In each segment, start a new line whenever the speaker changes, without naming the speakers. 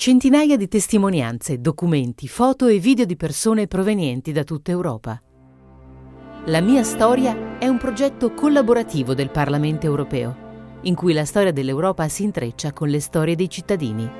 centinaia di testimonianze, documenti, foto e video di persone provenienti da tutta Europa. La mia storia è un progetto collaborativo del Parlamento europeo, in cui la storia dell'Europa si intreccia con le storie dei cittadini.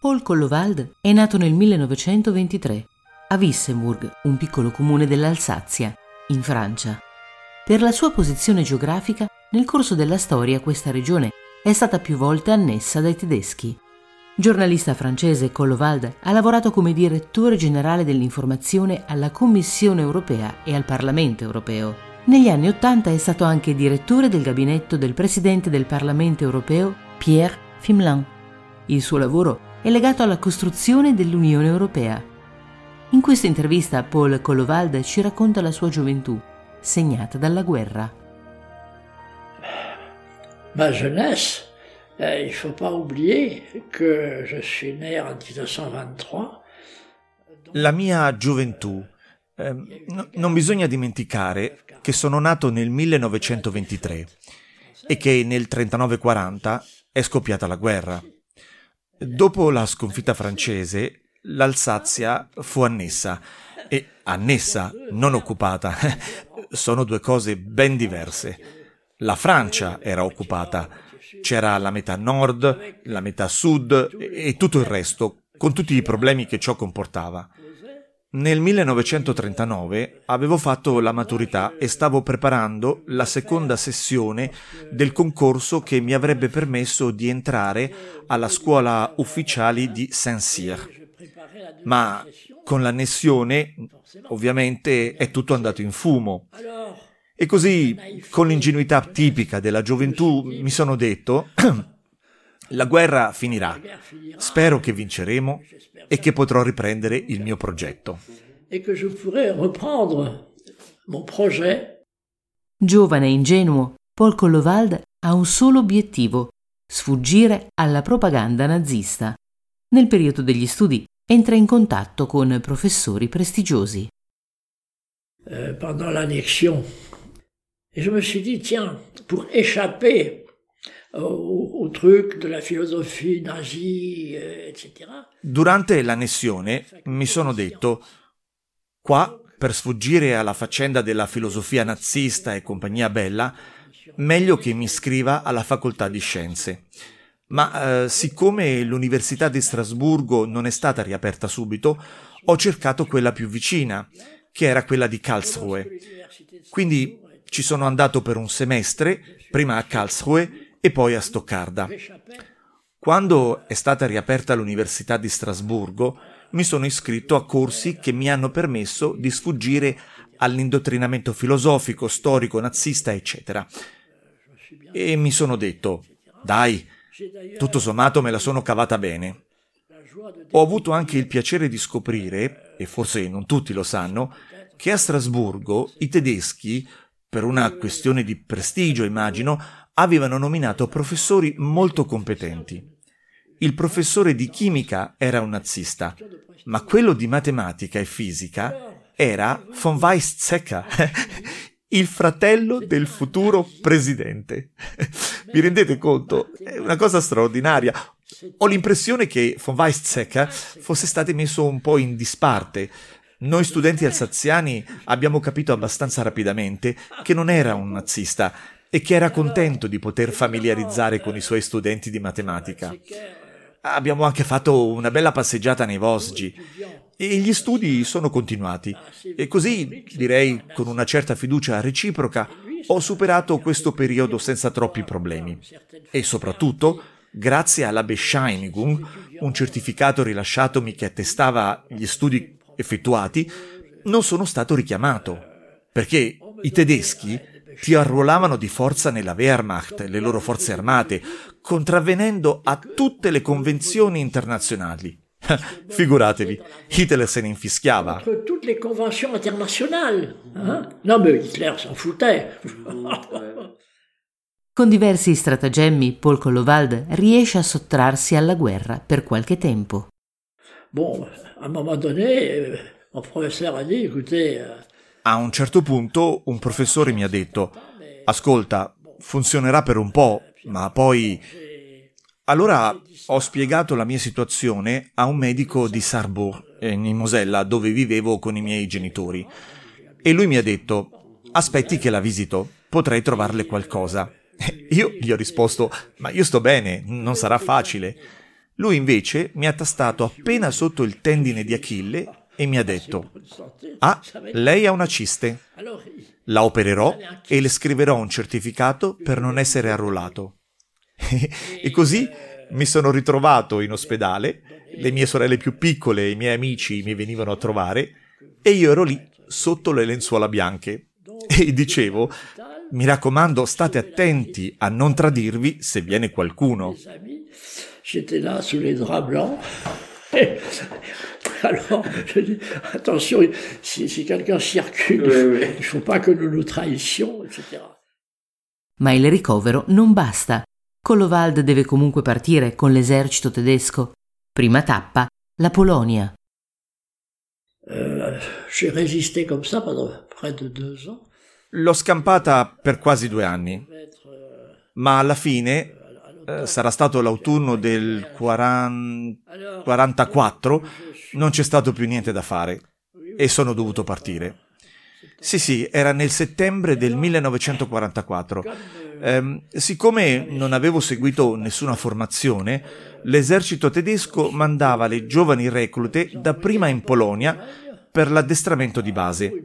Paul Collovald è nato nel 1923 a Wissemburg, un piccolo comune dell'Alsazia, in Francia. Per la sua posizione geografica, nel corso della storia questa regione è stata più volte annessa dai tedeschi. Giornalista francese, Collovald ha lavorato come direttore generale dell'informazione alla Commissione europea e al Parlamento europeo. Negli anni Ottanta è stato anche direttore del gabinetto del presidente del Parlamento europeo, Pierre Fimelin. Il suo lavoro è legato alla costruzione dell'Unione europea in questa intervista Paul Collovald ci racconta la sua gioventù, segnata dalla guerra.
Ma jeunesse, eh, il faut pas oublier que je suis né en 1923.
La mia gioventù. Eh, no, non bisogna dimenticare che sono nato nel 1923 e che nel 39-40 è scoppiata la guerra. Dopo la sconfitta francese, l'Alsazia fu annessa e annessa, non occupata. Sono due cose ben diverse. La Francia era occupata, c'era la metà nord, la metà sud e tutto il resto, con tutti i problemi che ciò comportava. Nel 1939 avevo fatto la maturità e stavo preparando la seconda sessione del concorso che mi avrebbe permesso di entrare alla scuola ufficiali di Saint-Cyr ma con l'annessione ovviamente è tutto andato in fumo. E così, con l'ingenuità tipica della gioventù, mi sono detto, la guerra finirà, spero che vinceremo e che potrò riprendere il mio progetto.
E che je pourrai reprendre mon projet.
Giovane e ingenuo, Paul Collovald ha un solo obiettivo, sfuggire alla propaganda nazista. Nel periodo degli studi entra in contatto con professori prestigiosi.
Euh, pendant l'annexion, je me suis dit, tiens, pour échapper au, au truc de la philosophie nazie, euh, etc.
Durante l'annessione mi sono detto, qua, per sfuggire alla faccenda della filosofia nazista e compagnia bella, meglio che mi iscriva alla facoltà di scienze ma eh, siccome l'Università di Strasburgo non è stata riaperta subito, ho cercato quella più vicina, che era quella di Karlsruhe. Quindi ci sono andato per un semestre, prima a Karlsruhe e poi a Stoccarda. Quando è stata riaperta l'Università di Strasburgo, mi sono iscritto a corsi che mi hanno permesso di sfuggire all'indottrinamento filosofico, storico, nazista, eccetera. E mi sono detto, dai, tutto sommato me la sono cavata bene. Ho avuto anche il piacere di scoprire, e forse non tutti lo sanno, che a Strasburgo i tedeschi, per una questione di prestigio immagino, avevano nominato professori molto competenti. Il professore di chimica era un nazista, ma quello di matematica e fisica era von Weizsäcker, il fratello del futuro presidente. Vi rendete conto? È una cosa straordinaria. Ho l'impressione che von Weizsäcker fosse stato messo un po' in disparte. Noi studenti alsaziani abbiamo capito abbastanza rapidamente che non era un nazista e che era contento di poter familiarizzare con i suoi studenti di matematica. Abbiamo anche fatto una bella passeggiata nei Vosgi e gli studi sono continuati. E così, direi con una certa fiducia reciproca, ho superato questo periodo senza troppi problemi. E soprattutto, grazie alla Bescheinigung, un certificato rilasciatomi che attestava gli studi effettuati, non sono stato richiamato. Perché i tedeschi ti arruolavano di forza nella Wehrmacht, le loro forze armate, contravvenendo a tutte le convenzioni internazionali. Figuratevi, Hitler se ne infischiava.
Tutte le convenzioni internazionali. No, ma Hitler s'en foutait.
Con diversi stratagemmi, Paul Collovald riesce a sottrarsi alla guerra per qualche tempo.
Bon, à un moment donné, mon professeur a dit, écoutez,
A un certo punto un professore mi ha detto, ascolta, funzionerà per un po', ma poi... Allora ho spiegato la mia situazione a un medico di Sarrebourg, in Mosella, dove vivevo con i miei genitori. E lui mi ha detto, aspetti che la visito, potrei trovarle qualcosa. Io gli ho risposto, ma io sto bene, non sarà facile. Lui invece mi ha tastato appena sotto il tendine di Achille e mi ha detto, ah, lei ha una ciste. La opererò e le scriverò un certificato per non essere arruolato. e così mi sono ritrovato in ospedale, le mie sorelle più piccole e i miei amici mi venivano a trovare e io ero lì sotto le lenzuola bianche. E dicevo mi raccomando, state attenti a non tradirvi se viene qualcuno.
J'étais là sous les draps blancs. Alors, je dis, attention, si, si quelqu'un circule, oui, oui. il ne faut pas que nous nous trahissions, etc.
Ma il ricovero non basta. Collovald deve comunque partire con l'esercito tedesco. Prima tappa, la Polonia.
Euh, J'ai résisté comme ça pendant près de deux ans.
L'ho scampata per quasi due anni, ma alla fine eh, sarà stato l'autunno del 40... 44, non c'è stato più niente da fare e sono dovuto partire. Sì, sì, era nel settembre del 1944. Eh, siccome non avevo seguito nessuna formazione, l'esercito tedesco mandava le giovani reclute dapprima in Polonia per l'addestramento di base.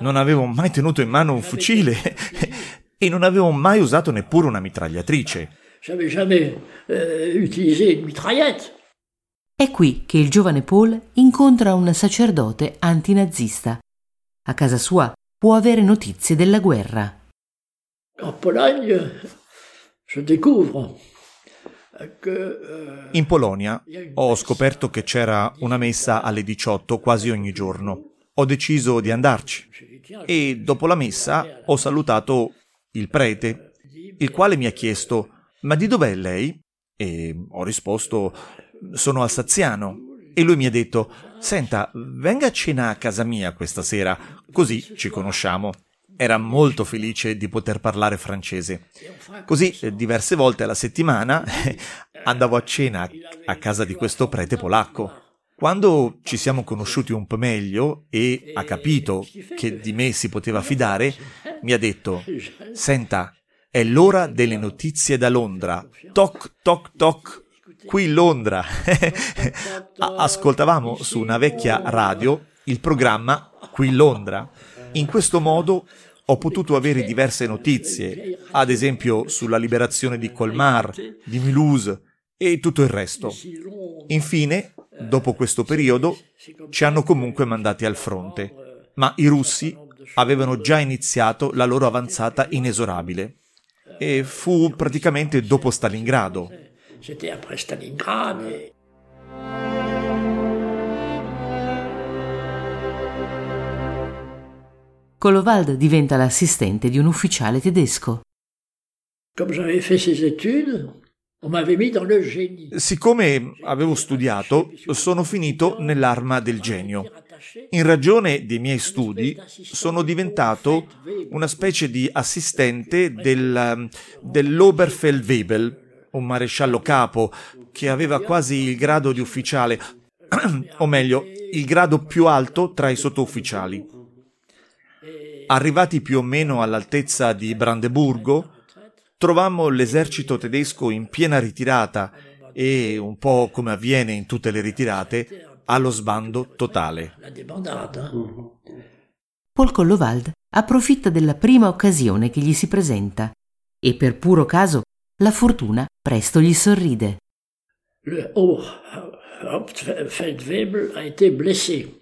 Non avevo mai tenuto in mano un fucile e non avevo mai usato neppure una mitragliatrice.
J'avais jamais euh, utilisé une mitraillette.
È qui che il giovane Paul incontra un sacerdote antinazista. A casa sua può avere notizie della guerra.
En Pologne, je découvre
in Polonia ho scoperto che c'era una messa alle 18 quasi ogni giorno. Ho deciso di andarci e dopo la messa ho salutato il prete, il quale mi ha chiesto ma di dov'è lei? E ho risposto sono alsaziano. E lui mi ha detto senta, venga a cena a casa mia questa sera, così ci conosciamo era molto felice di poter parlare francese. Così eh, diverse volte alla settimana andavo a cena a casa di questo prete polacco. Quando ci siamo conosciuti un po' meglio e ha capito che di me si poteva fidare, mi ha detto: Senta, è l'ora delle notizie da Londra. Toc, toc, toc. Qui Londra. Ascoltavamo su una vecchia radio il programma Qui Londra. In questo modo ho potuto avere diverse notizie, ad esempio sulla liberazione di Colmar, di Mulhouse e tutto il resto. Infine, dopo questo periodo, ci hanno comunque mandati al fronte, ma i russi avevano già iniziato la loro avanzata inesorabile. E fu praticamente dopo Stalingrado. C'était après Stalingrad.
Kolovald diventa l'assistente di un ufficiale tedesco.
Siccome avevo studiato, sono finito nell'arma del genio. In ragione dei miei studi, sono diventato una specie di assistente del, dell'Oberfeldwebel, un maresciallo capo che aveva quasi il grado di ufficiale, o meglio, il grado più alto tra i sottufficiali. Arrivati più o meno all'altezza di Brandeburgo, trovammo l'esercito tedesco in piena ritirata e, un po' come avviene in tutte le ritirate, allo sbando totale.
Paul Collovald approfitta della prima occasione che gli si presenta e per puro caso la fortuna presto gli sorride.
Oh, Hauptfeldwebel a été blessé.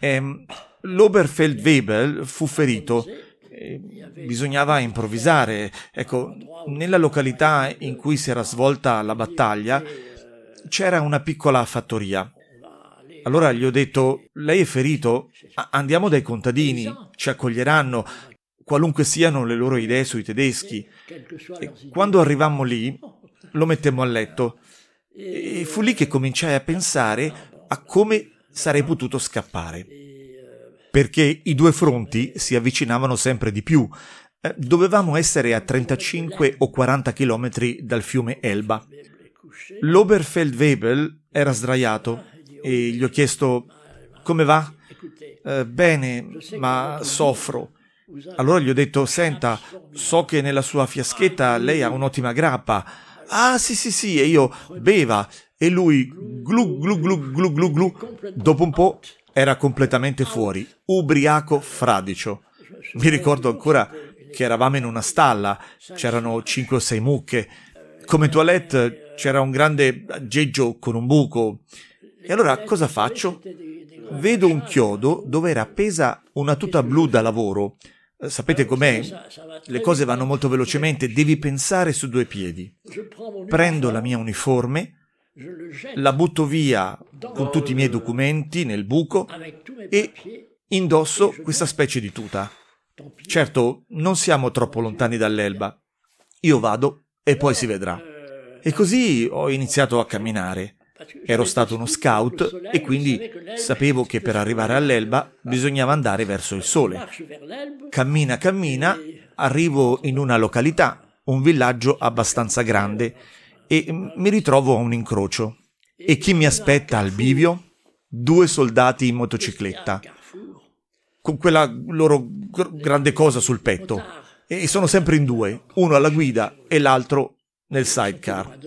Ehm, L'Oberfeldwebel fu ferito. Bisognava improvvisare. Ecco, nella località in cui si era svolta la battaglia c'era una piccola fattoria. Allora gli ho detto: Lei è ferito? Andiamo dai contadini, ci accoglieranno, qualunque siano le loro idee sui tedeschi. E quando arrivammo lì, lo mettemmo a letto. E fu lì che cominciai a pensare a come sarei potuto scappare. perché i due fronti si avvicinavano sempre di più. Eh, dovevamo essere a 35 o 40 chilometri dal fiume Elba. L'Oberfeldwebel era sdraiato e gli ho chiesto come va? Eh, bene, ma soffro. Allora gli ho detto, senta, so che nella sua fiaschetta lei ha un'ottima grappa. Ah, sì, sì, sì, e io beva. E lui, glu, glu, glu, glu, glu, glu. Dopo un po' era completamente fuori, ubriaco fradicio. Mi ricordo ancora che eravamo in una stalla, c'erano cinque o sei mucche. Come toilette c'era un grande aggeggio con un buco. E allora cosa faccio? Vedo un chiodo dove era appesa una tuta blu da lavoro. Eh, sapete com'è? Le cose vanno molto velocemente, devi pensare su due piedi. Prendo la mia uniforme, la butto via con tutti i miei documenti nel buco e indosso questa specie di tuta. Certo, non siamo troppo lontani dall'Elba. Io vado e poi si vedrà. E così ho iniziato a camminare. Ero stato uno scout e quindi sapevo che per arrivare all'Elba bisognava andare verso il sole. Cammina, cammina, arrivo in una località, un villaggio abbastanza grande e mi ritrovo a un incrocio. E chi mi aspetta al bivio? Due soldati in motocicletta, con quella loro grande cosa sul petto. E sono sempre in due, uno alla guida e l'altro nel sidecar.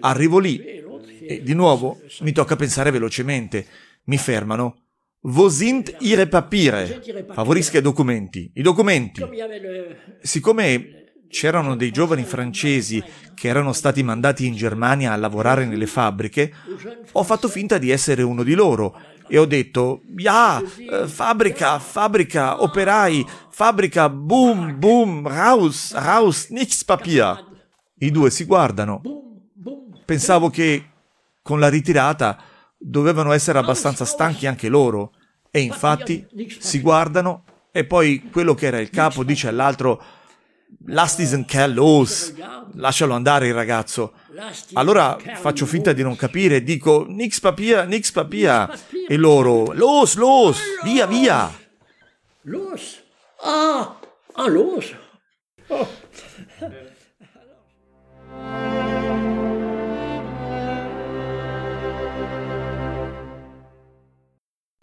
Arrivo lì e di nuovo mi tocca pensare velocemente. Mi fermano. Wo sind Ihre Papiere? Favorisca i documenti. I documenti. Siccome c'erano dei giovani francesi che erano stati mandati in Germania a lavorare nelle fabbriche, ho fatto finta di essere uno di loro e ho detto, ja, fabbrica, fabbrica, operai, fabbrica, boom, boom, raus, raus, nichts Papier. I due si guardano. Pensavo che con la ritirata dovevano essere abbastanza stanchi anche loro e infatti si guardano e poi quello che era il capo dice all'altro Lass diesen Kerl los, lascialo andare il ragazzo. Allora faccio finta di non capire e dico Nix papia, nix papia e loro los, los, via, via.
Los? Ah, ah los. Oh.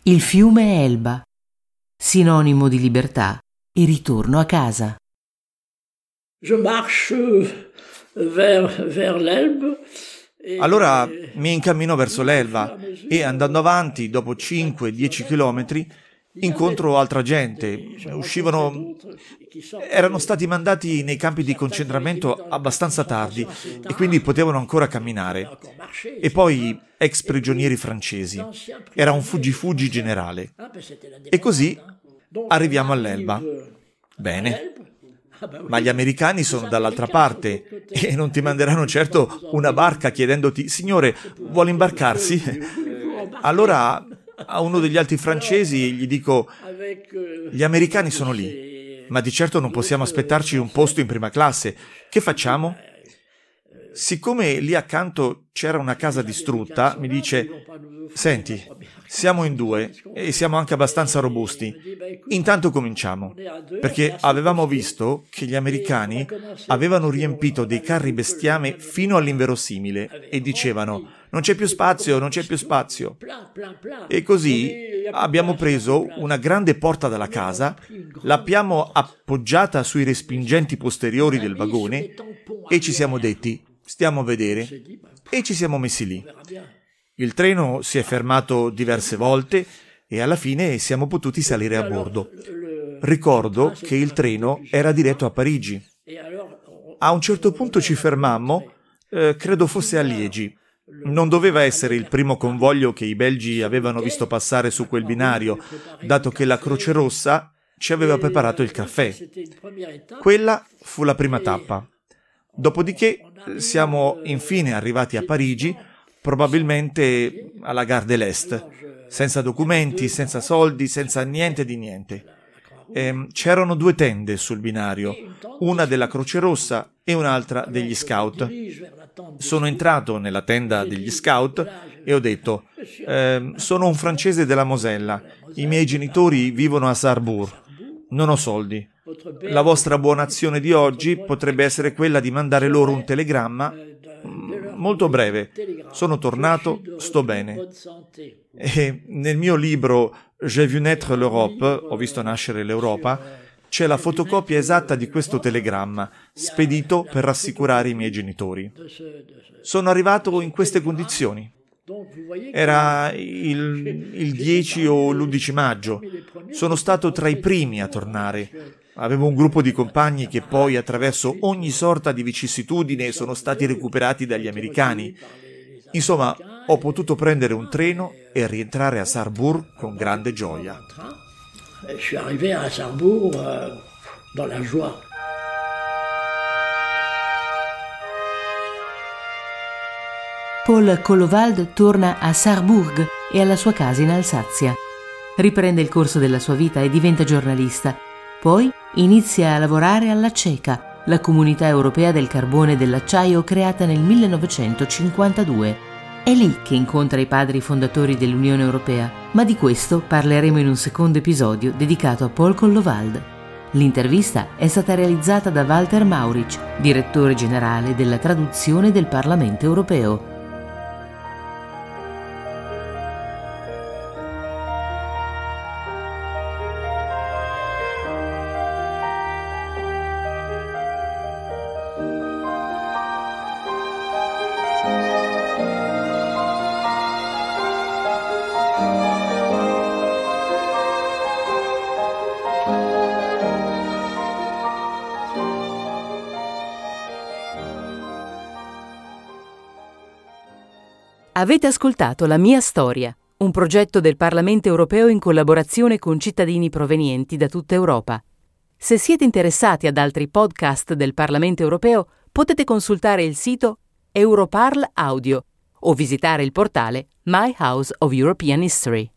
Il fiume Elba, sinonimo di libertà e ritorno a casa.
Je marche vers, vers l'Elbe.
Allora mi incammino verso l'Elba e andando avanti, dopo 5-10 chilometri, incontro altra gente. Uscivano. erano stati mandati nei campi di concentramento abbastanza tardi e quindi potevano ancora camminare. E poi ex prigionieri francesi. Era un fuggi-fuggi generale. E così arriviamo all'Elba. Bene. Ma gli americani sono dall'altra parte e non ti manderanno certo una barca chiedendoti, signore, vuole imbarcarsi? Allora a uno degli altri francesi gli dico, gli americani sono lì, ma di certo non possiamo aspettarci un posto in prima classe. Che facciamo? Siccome lì accanto c'era una casa distrutta, mi dice, senti, siamo in due e siamo anche abbastanza robusti. Intanto cominciamo, perché avevamo visto che gli americani avevano riempito dei carri bestiame fino all'inverosimile e dicevano non c'è più spazio, non c'è più spazio. E così abbiamo preso una grande porta dalla casa, l'abbiamo appoggiata sui respingenti posteriori del vagone e ci siamo detti stiamo a vedere e ci siamo messi lì. Il treno si è fermato diverse volte e alla fine siamo potuti salire a bordo. Ricordo che il treno era diretto a Parigi. A un certo punto ci fermammo, eh, credo fosse a Liegi. Non doveva essere il primo convoglio che i belgi avevano visto passare su quel binario, dato che la Croce Rossa ci aveva preparato il caffè. Quella fu la prima tappa. Dopodiché siamo infine arrivati a Parigi, probabilmente alla Gare de l'Est, senza documenti, senza soldi, senza niente di niente. Eh, c'erano due tende sul binario, una della Croce Rossa e un'altra degli scout. Sono entrato nella tenda degli scout e ho detto, eh, sono un francese della Mosella, i miei genitori vivono a Sarrebourg, non ho soldi. La vostra buona azione di oggi potrebbe essere quella di mandare loro un telegramma mm, molto breve. Sono tornato, sto bene. E nel mio libro J'ai vu naître l'Europe, ho visto nascere l'Europa, c'è la fotocopia esatta di questo telegramma, spedito per rassicurare i miei genitori. Sono arrivato in queste condizioni. Era il, il 10 o l'11 maggio. Sono stato tra i primi a tornare. Avevo un gruppo di compagni che poi, attraverso ogni sorta di vicissitudine, sono stati recuperati dagli americani. Insomma, ho potuto prendere un treno e rientrare a Sarrebourg con grande gioia.
Je suis arrivé à Sarrebourg euh, dans la joie.
Paul Collovald torna a Saarburg e alla sua casa in Alsazia. Riprende il corso della sua vita e diventa giornalista. Poi inizia a lavorare alla CECA, la comunità europea del carbone e dell'acciaio creata nel 1952. È lì che incontra i padri fondatori dell'Unione Europea, ma di questo parleremo in un secondo episodio dedicato a Paul Collovald. L'intervista è stata realizzata da Walter Maurich, direttore generale della traduzione del Parlamento Europeo. Avete ascoltato La mia storia, un progetto del Parlamento europeo in collaborazione con cittadini provenienti da tutta Europa. Se siete interessati ad altri podcast del Parlamento europeo, potete consultare il sito Europarl Audio o visitare il portale My House of European History.